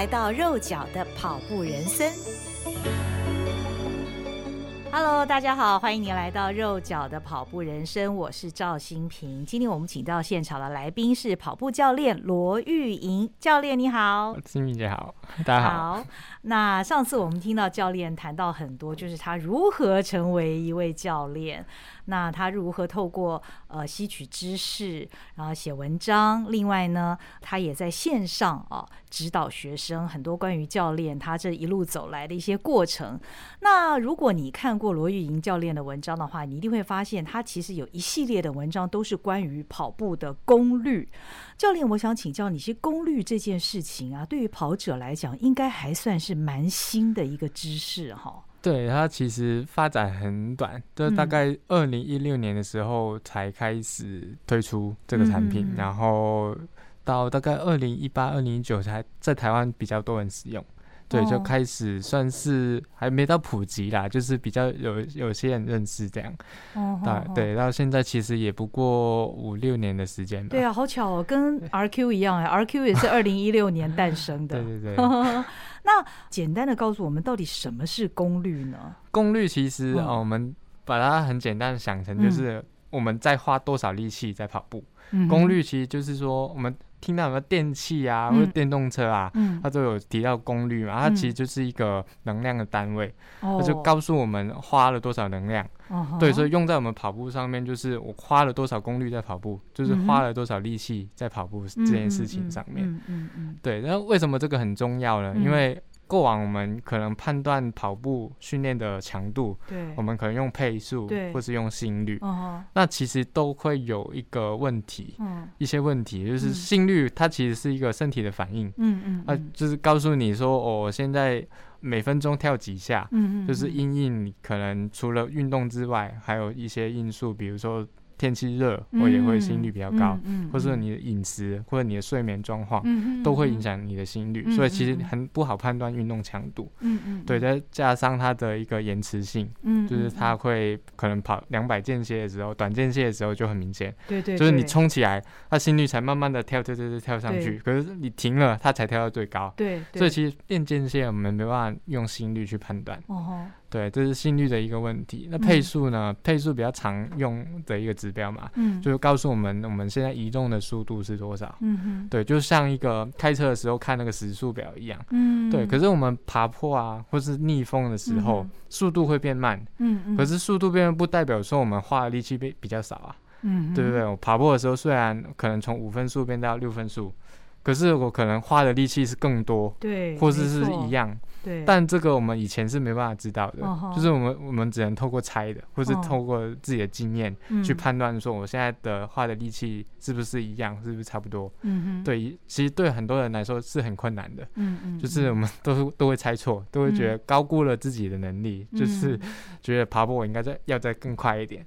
来到肉脚的跑步人生。Hello，大家好，欢迎您来到肉脚的跑步人生，我是赵新平。今天我们请到现场的来宾是跑步教练罗玉莹教练，你好，新平姐好，大家好。好，那上次我们听到教练谈到很多，就是他如何成为一位教练。那他如何透过呃吸取知识，然后写文章？另外呢，他也在线上啊指导学生很多关于教练他这一路走来的一些过程。那如果你看过罗玉莹教练的文章的话，你一定会发现他其实有一系列的文章都是关于跑步的功率。教练，我想请教你，些功率这件事情啊，对于跑者来讲，应该还算是蛮新的一个知识哈。对，它其实发展很短，就大概二零一六年的时候才开始推出这个产品，嗯、然后到大概二零一八、二零一九才在台湾比较多人使用。对，就开始算是还没到普及啦，就是比较有有些人认识这样。哦，对对，到现在其实也不过五六年的时间吧。对啊，好巧哦，跟 RQ 一样哎，RQ 也是二零一六年诞生的。对 对对。那简单的告诉我们，到底什么是功率呢？功率其实啊、嗯哦，我们把它很简单的想成就是我们在花多少力气在跑步。嗯、功率其实就是说我们。听到什么电器啊，嗯、或者电动车啊，嗯、它都有提到功率嘛，嗯、它其实就是一个能量的单位，它、哦、就告诉我们花了多少能量。哦、对，所以用在我们跑步上面，就是我花了多少功率在跑步，就是花了多少力气在跑步这件事情上面。嗯嗯，对，那为什么这个很重要呢？嗯、因为过往我们可能判断跑步训练的强度，对，我们可能用配速，对，或是用心率，哦、那其实都会有一个问题，嗯、一些问题，就是心率它其实是一个身体的反应，嗯嗯，啊，就是告诉你说，哦，我现在每分钟跳几下，嗯嗯，就是因应你可能除了运动之外，还有一些因素，比如说。天气热，我也会心率比较高，或者你的饮食或者你的睡眠状况，都会影响你的心率，嗯、所以其实很不好判断运动强度。嗯嗯、对，再加上它的一个延迟性，嗯、就是它会可能跑两百间歇的时候，短间歇的时候就很明显。对对，就是你冲起来，它心率才慢慢的跳跳跳跳跳上去，可是你停了，它才跳到最高。对，对所以其实变间歇我们没办法用心率去判断。哦对，这是心率的一个问题。那配速呢？嗯、配速比较常用的一个指标嘛，嗯，就是告诉我们我们现在移动的速度是多少。嗯哼，对，就像一个开车的时候看那个时速表一样。嗯，对。可是我们爬坡啊，或是逆风的时候，嗯、速度会变慢。嗯嗯。可是速度变慢不代表说我们花的力气比比较少啊。对不对？我爬坡的时候虽然可能从五分速变到六分速，可是我可能花的力气是更多。对，或是是一样。对，但这个我们以前是没办法知道的，哦、就是我们我们只能透过猜的，或是透过自己的经验去判断说，我现在的画的力气是不是一样，是不是差不多？对，其实对很多人来说是很困难的，嗯嗯，就是我们 都都会猜错，都会觉得高估了自己的能力，嗯、就是觉得爬坡我应该再要再更快一点，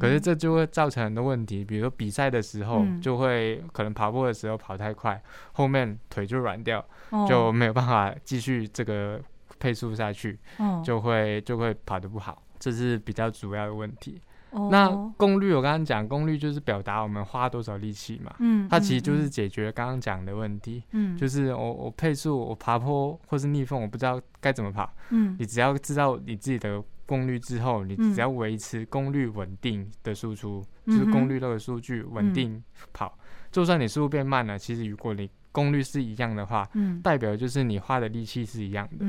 可是这就会造成很多问题，比如说比赛的时候就会可能爬坡的时候跑太快，后面腿就软掉，就没有办法继续这个。配速下去，就会就会跑得不好，这是比较主要的问题。Oh. 那功率，我刚刚讲功率就是表达我们花多少力气嘛，嗯，它其实就是解决刚刚讲的问题，嗯，就是我我配速我爬坡或是逆风，我不知道该怎么跑，嗯，你只要知道你自己的功率之后，你只要维持功率稳定的输出，嗯、就是功率那个数据稳定跑，嗯、就算你速度变慢了，其实如果你功率是一样的话，嗯，代表就是你花的力气是一样的，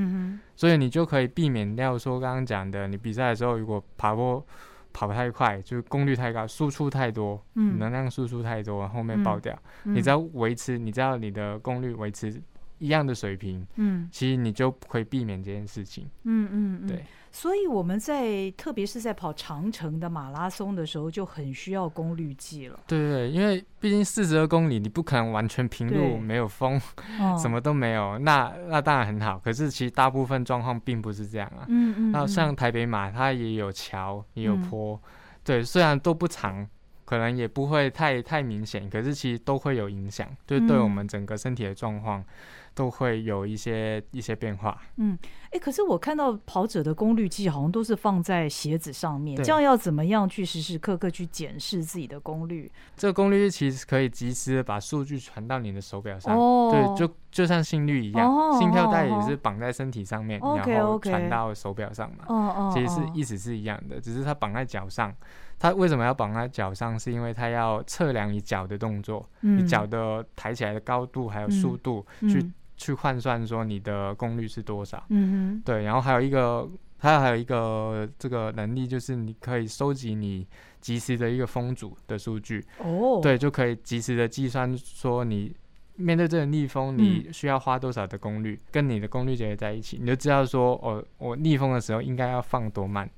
所以你就可以避免掉说刚刚讲的，你比赛的时候如果爬坡跑太快，就是功率太高，输出太多，嗯，能量输出太多，后面爆掉。嗯、你只要维持，你知道你的功率维持一样的水平，嗯，其实你就可以避免这件事情。嗯嗯，嗯对。所以我们在特别是在跑长城的马拉松的时候，就很需要功率计了。对对，因为毕竟四十二公里，你不可能完全平路，没有风，哦、什么都没有，那那当然很好。可是其实大部分状况并不是这样啊。嗯嗯。那像台北马，它也有桥，也有坡，嗯、对，虽然都不长，可能也不会太太明显，可是其实都会有影响，就对我们整个身体的状况。嗯都会有一些一些变化。嗯，哎，可是我看到跑者的功率计好像都是放在鞋子上面，这样要怎么样去时时刻刻去检视自己的功率？这个功率其实可以及时的把数据传到你的手表上。哦，对，就就像心率一样，哦、心跳带也是绑在身体上面，哦、然后传到手表上嘛。哦哦，其实是意思是一样的，只是它绑在脚上。它为什么要绑在脚上？是因为它要测量你脚的动作，嗯、你脚的抬起来的高度还有速度去换算说你的功率是多少？嗯哼，对，然后还有一个，它还有一个这个能力，就是你可以收集你即时的一个风阻的数据。哦，对，就可以及时的计算说你面对这个逆风，你需要花多少的功率，嗯、跟你的功率结合在一起，你就知道说，哦，我逆风的时候应该要放多慢，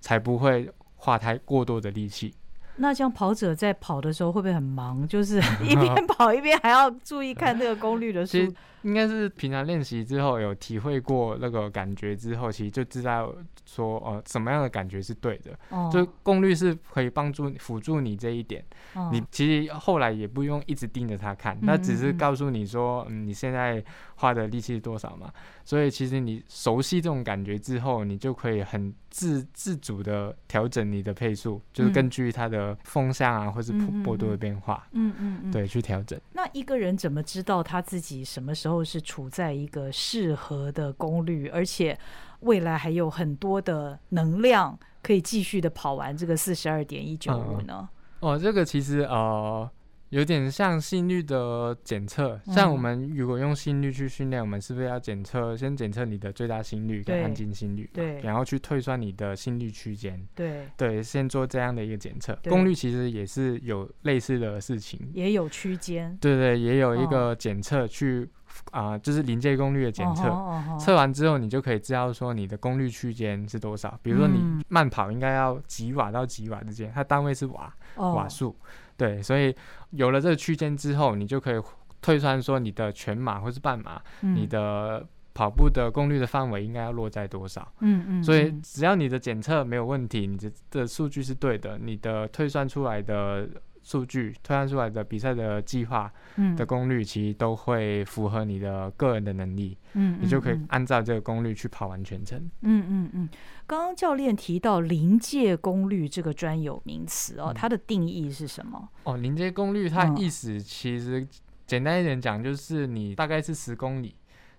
才不会花太过多的力气。那像跑者在跑的时候会不会很忙？就是 一边跑一边还要注意看那个功率的数。应该是平常练习之后有体会过那个感觉之后，其实就知道说，呃，什么样的感觉是对的。哦。就功率是可以帮助辅助你这一点。哦。你其实后来也不用一直盯着它看，那只是告诉你说，嗯，你现在花的力气是多少嘛。所以其实你熟悉这种感觉之后，你就可以很自自主的调整你的配速，就是根据它的风向啊，或是坡度的变化。嗯嗯嗯。对，去调整。那一个人怎么知道他自己什么时候？都是处在一个适合的功率，而且未来还有很多的能量可以继续的跑完这个四十二点一九五呢？哦，这个其实呃。有点像心率的检测，像我们如果用心率去训练，我们是不是要检测？先检测你的最大心率跟安静心率，对，然后去推算你的心率区间，对，对，先做这样的一个检测。功率其实也是有类似的事情，也有区间，对对，也有一个检测去啊，就是临界功率的检测。测完之后，你就可以知道说你的功率区间是多少。比如说你慢跑应该要几瓦到几瓦之间，它单位是瓦，瓦数。对，所以有了这个区间之后，你就可以推算说你的全马或是半马，嗯、你的跑步的功率的范围应该要落在多少？嗯嗯。所以只要你的检测没有问题，你的的数据是对的，你的推算出来的数据，推算出来的比赛的计划的功率，其实都会符合你的个人的能力。嗯，你就可以按照这个功率去跑完全程。嗯嗯嗯。刚刚教练提到临界功率这个专有名词哦，它的定义是什么？哦，临界功率它意思其实简单一点讲，就是你大概是十公里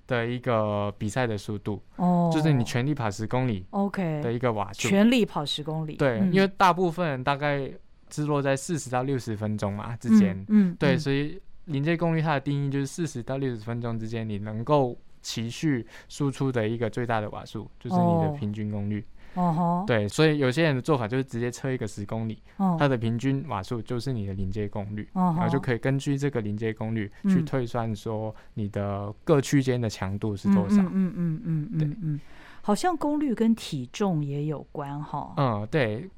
的一个比赛的速度哦，就是你全力跑十公里，OK 的一个瓦数。全力跑十公里，对，因为大部分人大概是落在四十到六十分钟嘛之间，嗯，对，所以临界功率它的定义就是四十到六十分钟之间你能够。持续输出的一个最大的瓦数，就是你的平均功率。哦，对，所以有些人的做法就是直接测一个十公里，它的平均瓦数就是你的临界功率，然后就可以根据这个临界功率去推算说你的各区间的强度是多少。嗯嗯嗯嗯，对，嗯，好像功率跟体重也有关哈。嗯，对，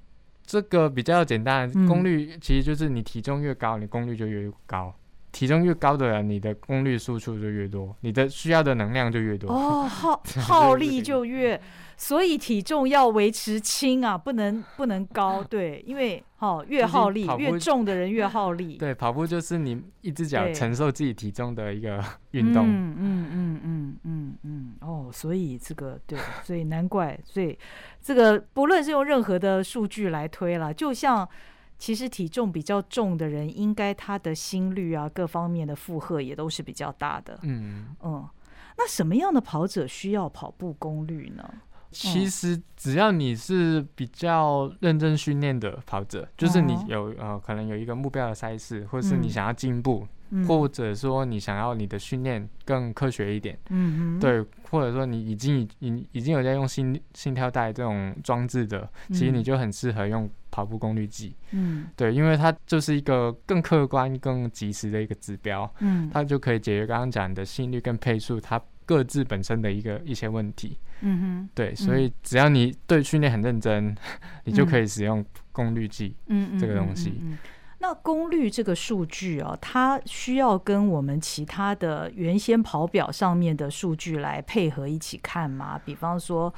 这个比较简单，功率其实就是你体重越高，你功率就越高。体重越高的人，你的功率输出就越多，你的需要的能量就越多。哦，耗耗力就越，所以体重要维持轻啊，不能不能高。对，因为哦，越耗力越重的人越耗力。对，跑步就是你一只脚承受自己体重的一个运动。嗯嗯嗯嗯嗯嗯。哦，所以这个对，所以难怪，所以这个不论是用任何的数据来推了，就像。其实体重比较重的人，应该他的心率啊，各方面的负荷也都是比较大的。嗯嗯，那什么样的跑者需要跑步功率呢？其实只要你是比较认真训练的跑者，嗯、就是你有呃可能有一个目标的赛事，或者是你想要进步。嗯。或者说你想要你的训练更科学一点，对，或者说你已经已已经有在用心心跳带这种装置的，其实你就很适合用跑步功率计，嗯，对，因为它就是一个更客观、更及时的一个指标，嗯，它就可以解决刚刚讲的心率跟配速它各自本身的一个一些问题，嗯哼，对，所以只要你对训练很认真，你就可以使用功率计，嗯，这个东西。那功率这个数据啊，它需要跟我们其他的原先跑表上面的数据来配合一起看吗？比方说。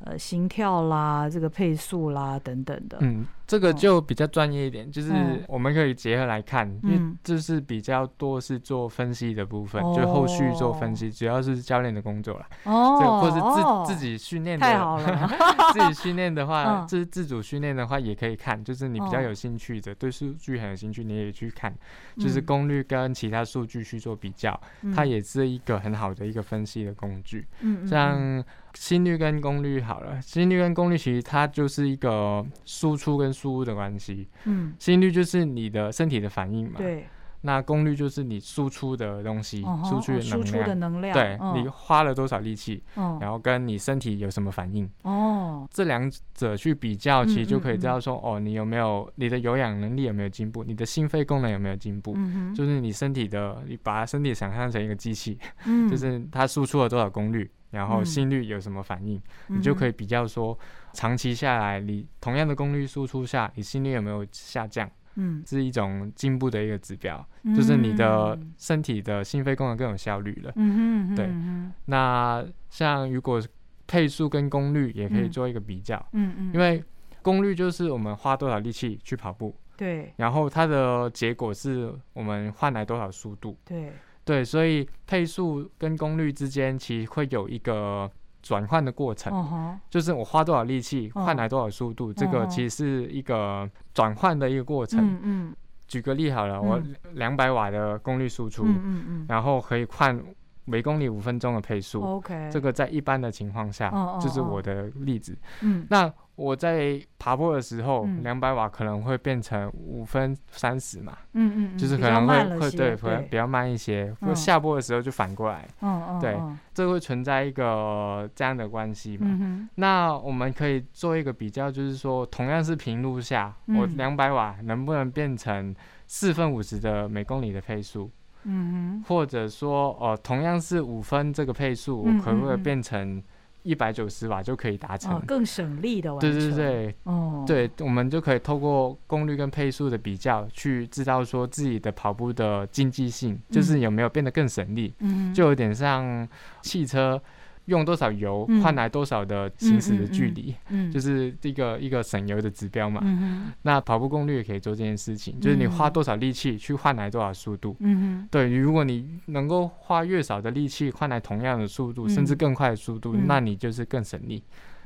呃，心跳啦，这个配速啦，等等的。嗯，这个就比较专业一点，就是我们可以结合来看，因为这是比较多是做分析的部分，就后续做分析，主要是教练的工作啦。哦，或者是自自己训练的。太好了。自己训练的话，自自主训练的话也可以看，就是你比较有兴趣的，对数据很有兴趣，你也去看，就是功率跟其他数据去做比较，它也是一个很好的一个分析的工具。嗯，像。心率跟功率好了，心率跟功率其实它就是一个输出跟输入的关系。嗯，心率就是你的身体的反应嘛。对。那功率就是你输出的东西，输出的能量。输出的能量。对，你花了多少力气，然后跟你身体有什么反应。哦。这两者去比较，其实就可以知道说，哦，你有没有你的有氧能力有没有进步，你的心肺功能有没有进步。嗯。就是你身体的，你把身体想象成一个机器，就是它输出了多少功率。然后心率有什么反应，嗯、你就可以比较说，长期下来，你同样的功率输出下，你心率有没有下降？嗯，是一种进步的一个指标，嗯、就是你的身体的心肺功能更有效率了。嗯哼，对。嗯、哼那像如果配速跟功率也可以做一个比较。嗯嗯。因为功率就是我们花多少力气去跑步。对。然后它的结果是我们换来多少速度。对。对，所以配速跟功率之间其实会有一个转换的过程，uh huh. 就是我花多少力气换来多少速度，uh huh. 这个其实是一个转换的一个过程。Uh huh. 举个例好了，我两百瓦的功率输出，uh. 然后可以换每公里五分钟的配速。OK 这个在一般的情况下，uh. 就是我的例子。Uh huh. 那我在爬坡的时候，两百瓦可能会变成五分三十嘛，嗯嗯，就是可能会会对，会比较慢一些。下坡的时候就反过来，嗯对，这会存在一个这样的关系嘛。那我们可以做一个比较，就是说，同样是平路下，我两百瓦能不能变成四分五十的每公里的配速？嗯或者说，哦，同样是五分这个配速，我可不可以变成？一百九十瓦就可以达成，更省力的完成。对对对，哦，对，我们就可以透过功率跟配速的比较，去知道说自己的跑步的经济性，就是有没有变得更省力。嗯，就有点像汽车。用多少油换来多少的行驶的距离，嗯，就是一个一个省油的指标嘛。嗯，那跑步功率也可以做这件事情，就是你花多少力气去换来多少速度。嗯，对，如果你能够花越少的力气换来同样的速度，甚至更快的速度，那你就是更省力。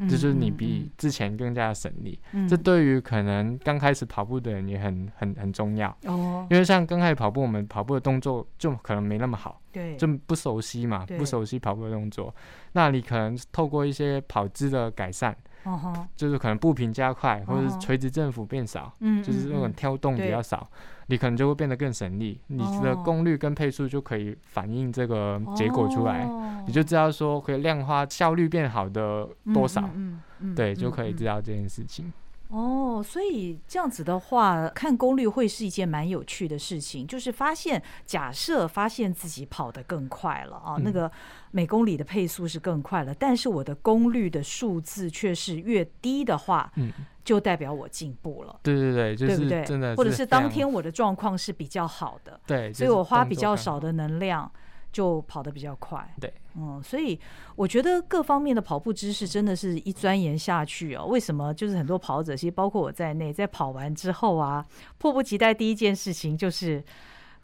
就是你比之前更加省力，这对于可能刚开始跑步的人也很很很重要哦。因为像刚开始跑步，我们跑步的动作就可能没那么好，对，就不熟悉嘛，不熟悉跑步的动作。那你可能透过一些跑姿的改善，就是可能步频加快，或者是垂直振幅变少，就是那种跳动比较少。你可能就会变得更省力，你的功率跟配速就可以反映这个结果出来，你就知道说可以量化效率变好的多少，对，就可以知道这件事情。哦，所以这样子的话，看功率会是一件蛮有趣的事情。就是发现，假设发现自己跑得更快了啊，那个每公里的配速是更快了，但是我的功率的数字却是越低的话，嗯，就代表我进步了。对对对，就是、对不对？真的，或者是当天我的状况是比较好的，对，所以我花比较少的能量。就跑得比较快，对，嗯，所以我觉得各方面的跑步知识真的是一钻研下去哦。为什么？就是很多跑者，其实包括我在内，在跑完之后啊，迫不及待第一件事情就是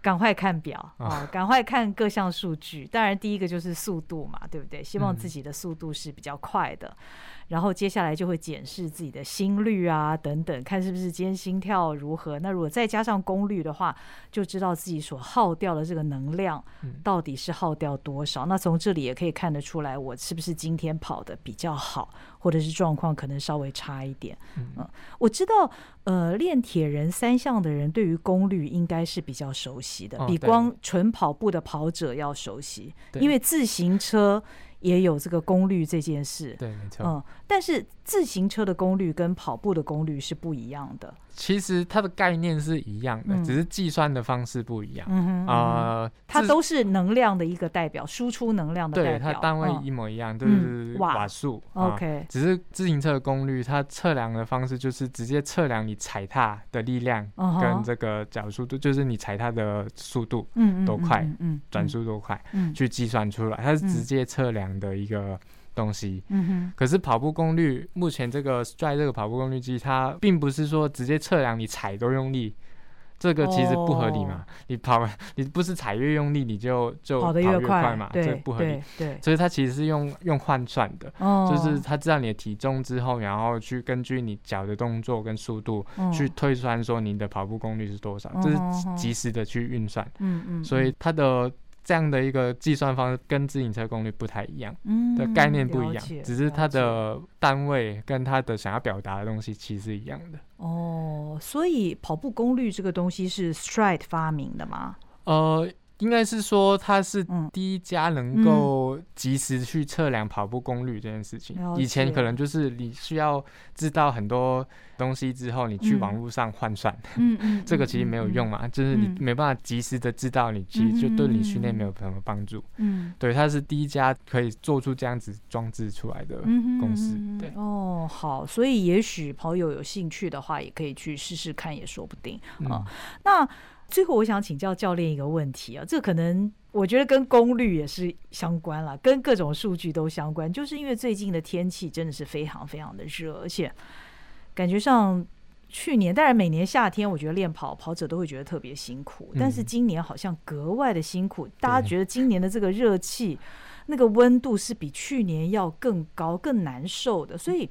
赶快看表啊，赶快看各项数据。当然，第一个就是速度嘛，对不对？希望自己的速度是比较快的。嗯然后接下来就会检视自己的心率啊等等，看是不是今天心跳如何。那如果再加上功率的话，就知道自己所耗掉的这个能量到底是耗掉多少。嗯、那从这里也可以看得出来，我是不是今天跑的比较好。或者是状况可能稍微差一点。嗯，嗯，我知道，呃，练铁人三项的人对于功率应该是比较熟悉的，哦、比光纯跑步的跑者要熟悉，因为自行车。也有这个功率这件事，对，没错。嗯，但是自行车的功率跟跑步的功率是不一样的。其实它的概念是一样的，嗯、只是计算的方式不一样。嗯它都是能量的一个代表，输出能量的代表。对，它单位一模一样，都、嗯、是瓦数。OK，、嗯、只是自行车的功率，它测量的方式就是直接测量你踩踏的力量跟这个角速度，就是你踩踏的速度嗯多快，嗯，嗯，转速多快，嗯，去计算出来。它是直接测量的一个。东西，嗯哼，可是跑步功率，目前这个 Stride 这个跑步功率机，它并不是说直接测量你踩多用力，这个其实不合理嘛。Oh. 你跑，你不是踩越用力，你就就跑得越快嘛，这不合理。对，对，所以它其实是用用换算的，oh. 就是它知道你的体重之后，然后去根据你脚的动作跟速度去推算说你的跑步功率是多少，这、oh. 是及时的去运算。嗯嗯，所以它的。这样的一个计算方式跟自行车功率不太一样，嗯，的概念不一样，只是它的单位跟它的想要表达的东西其实是一样的。哦，所以跑步功率这个东西是 Stride 发明的吗？呃。应该是说，它是第一家能够及时去测量跑步功率这件事情。以前可能就是你需要知道很多东西之后，你去网络上换算，这个其实没有用嘛，就是你没办法及时的知道，你其实就对你训练没有什么帮助。嗯，对，它是第一家可以做出这样子装置出来的公司。对，哦，好，所以也许朋友有兴趣的话，也可以去试试看，也说不定啊。那。最后，我想请教教练一个问题啊，这可能我觉得跟功率也是相关了，跟各种数据都相关。就是因为最近的天气真的是非常非常的热，而且感觉上去年，当然每年夏天我觉得练跑跑者都会觉得特别辛苦，但是今年好像格外的辛苦。大家觉得今年的这个热气，那个温度是比去年要更高、更难受的，所以。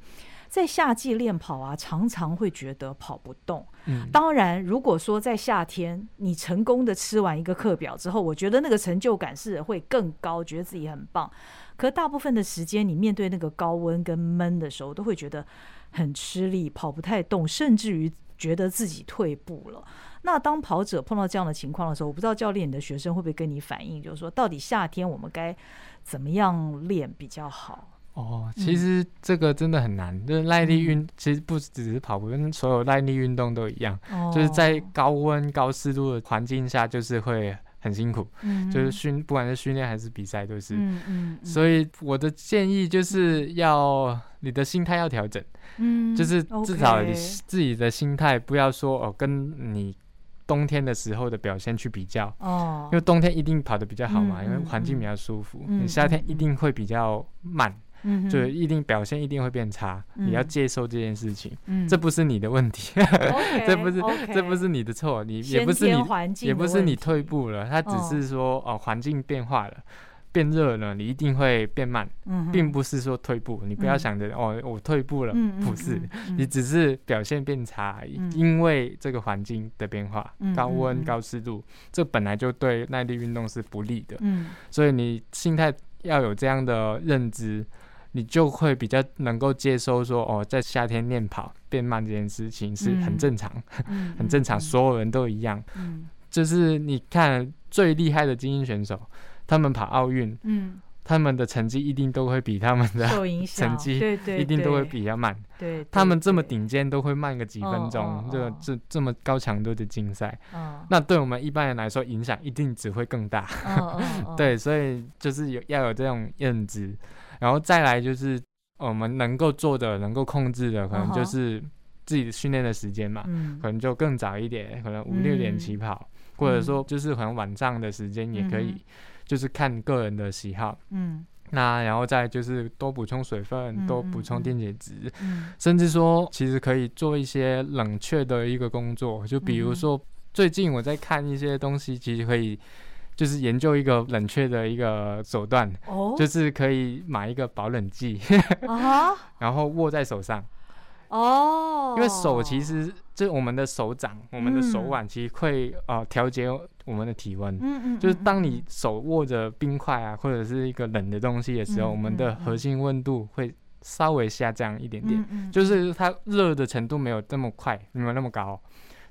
在夏季练跑啊，常常会觉得跑不动。嗯，当然，如果说在夏天你成功的吃完一个课表之后，我觉得那个成就感是会更高，觉得自己很棒。可大部分的时间，你面对那个高温跟闷的时候，都会觉得很吃力，跑不太动，甚至于觉得自己退步了。那当跑者碰到这样的情况的时候，我不知道教练，你的学生会不会跟你反映，就是说，到底夏天我们该怎么样练比较好？哦，其实这个真的很难，嗯、就是耐力运，嗯、其实不只是跑步，跟所有耐力运动都一样，哦、就是在高温高湿度的环境下，就是会很辛苦，嗯、就是训，不管是训练还是比赛都是，嗯嗯嗯、所以我的建议就是要你的心态要调整，嗯、就是至少你自己的心态不要说哦，跟你冬天的时候的表现去比较，哦、因为冬天一定跑得比较好嘛，嗯、因为环境比较舒服，嗯、你夏天一定会比较慢。嗯，就一定表现一定会变差，嗯、你要接受这件事情，嗯、这不是你的问题，这不是这不是你的错，你也不是你也不是你退步了，它只是说哦环境变化了，变热了，你一定会变慢，嗯、并不是说退步，你不要想着、嗯、哦我退步了，嗯、不是，你只是表现变差而已，嗯、因为这个环境的变化，嗯、高温高湿度，这本来就对耐力运动是不利的，嗯、所以你心态要有这样的认知。你就会比较能够接受说，哦，在夏天练跑变慢这件事情是很正常，嗯、很正常，嗯、所有人都一样。嗯、就是你看最厉害的精英选手，他们跑奥运，嗯、他们的成绩一定都会比他们的成绩一定都会比较慢。他们这么顶尖都会慢个几分钟，这这这么高强度的竞赛，哦、那对我们一般人来说影响一定只会更大。对，所以就是有要有这种认知。然后再来就是我们能够做的、能够控制的，可能就是自己训练的时间嘛，嗯、可能就更早一点，可能五六点起跑，嗯、或者说就是可能晚上的时间也可以，嗯、就是看个人的喜好。嗯，那然后再就是多补充水分，嗯、多补充电解质，嗯、甚至说其实可以做一些冷却的一个工作，就比如说最近我在看一些东西，其实可以。就是研究一个冷却的一个手段，oh? 就是可以买一个保冷剂，uh? 然后握在手上。哦，oh. 因为手其实就是我们的手掌，我们的手腕其实会呃调节我们的体温。嗯嗯、mm，hmm. 就是当你手握着冰块啊，或者是一个冷的东西的时候，mm hmm. 我们的核心温度会稍微下降一点点，就是它热的程度没有这么快，没有那么高。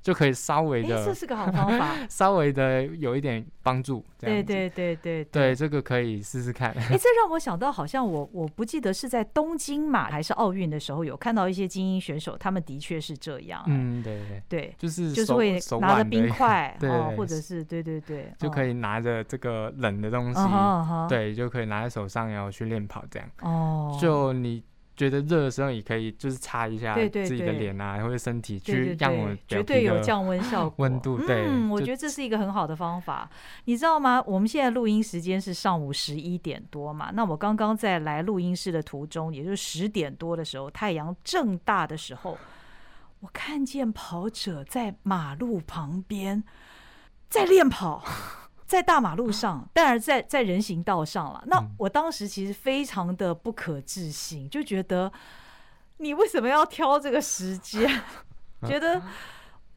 就可以稍微的，这是个好方法，稍微的有一点帮助。对对对对对，这个可以试试看。哎，这让我想到，好像我我不记得是在东京嘛还是奥运的时候，有看到一些精英选手，他们的确是这样。嗯，对对对，就是就是会拿着冰块，对，或者是对对对，就可以拿着这个冷的东西，对，就可以拿在手上，然后去练跑这样。哦，就你。觉得热的时候，也可以就是擦一下自己的脸啊，或者身体，去让我绝对有降温效果。温度对，嗯，我觉得这是一个很好的方法。你知道吗？我们现在录音时间是上午十一点多嘛？那我刚刚在来录音室的途中，也就是十点多的时候，太阳正大的时候，我看见跑者在马路旁边在练跑。在大马路上，当然在在人行道上了。那我当时其实非常的不可置信，就觉得你为什么要挑这个时间？觉得。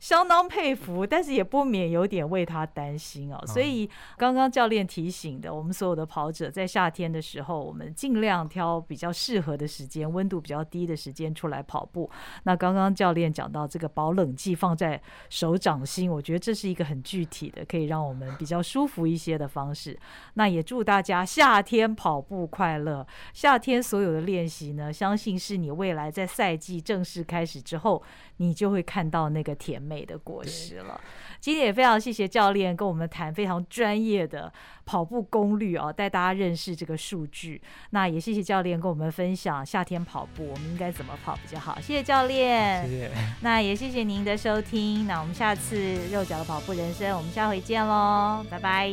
相当佩服，但是也不免有点为他担心哦。所以刚刚教练提醒的，我们所有的跑者在夏天的时候，我们尽量挑比较适合的时间，温度比较低的时间出来跑步。那刚刚教练讲到这个保冷剂放在手掌心，我觉得这是一个很具体的，可以让我们比较舒服一些的方式。那也祝大家夏天跑步快乐。夏天所有的练习呢，相信是你未来在赛季正式开始之后，你就会看到那个甜美美的果实了。今天也非常谢谢教练跟我们谈非常专业的跑步功率哦，带大家认识这个数据。那也谢谢教练跟我们分享夏天跑步我们应该怎么跑比较好。谢谢教练，谢谢。那也谢谢您的收听。那我们下次肉脚的跑步人生，我们下回见喽，拜拜。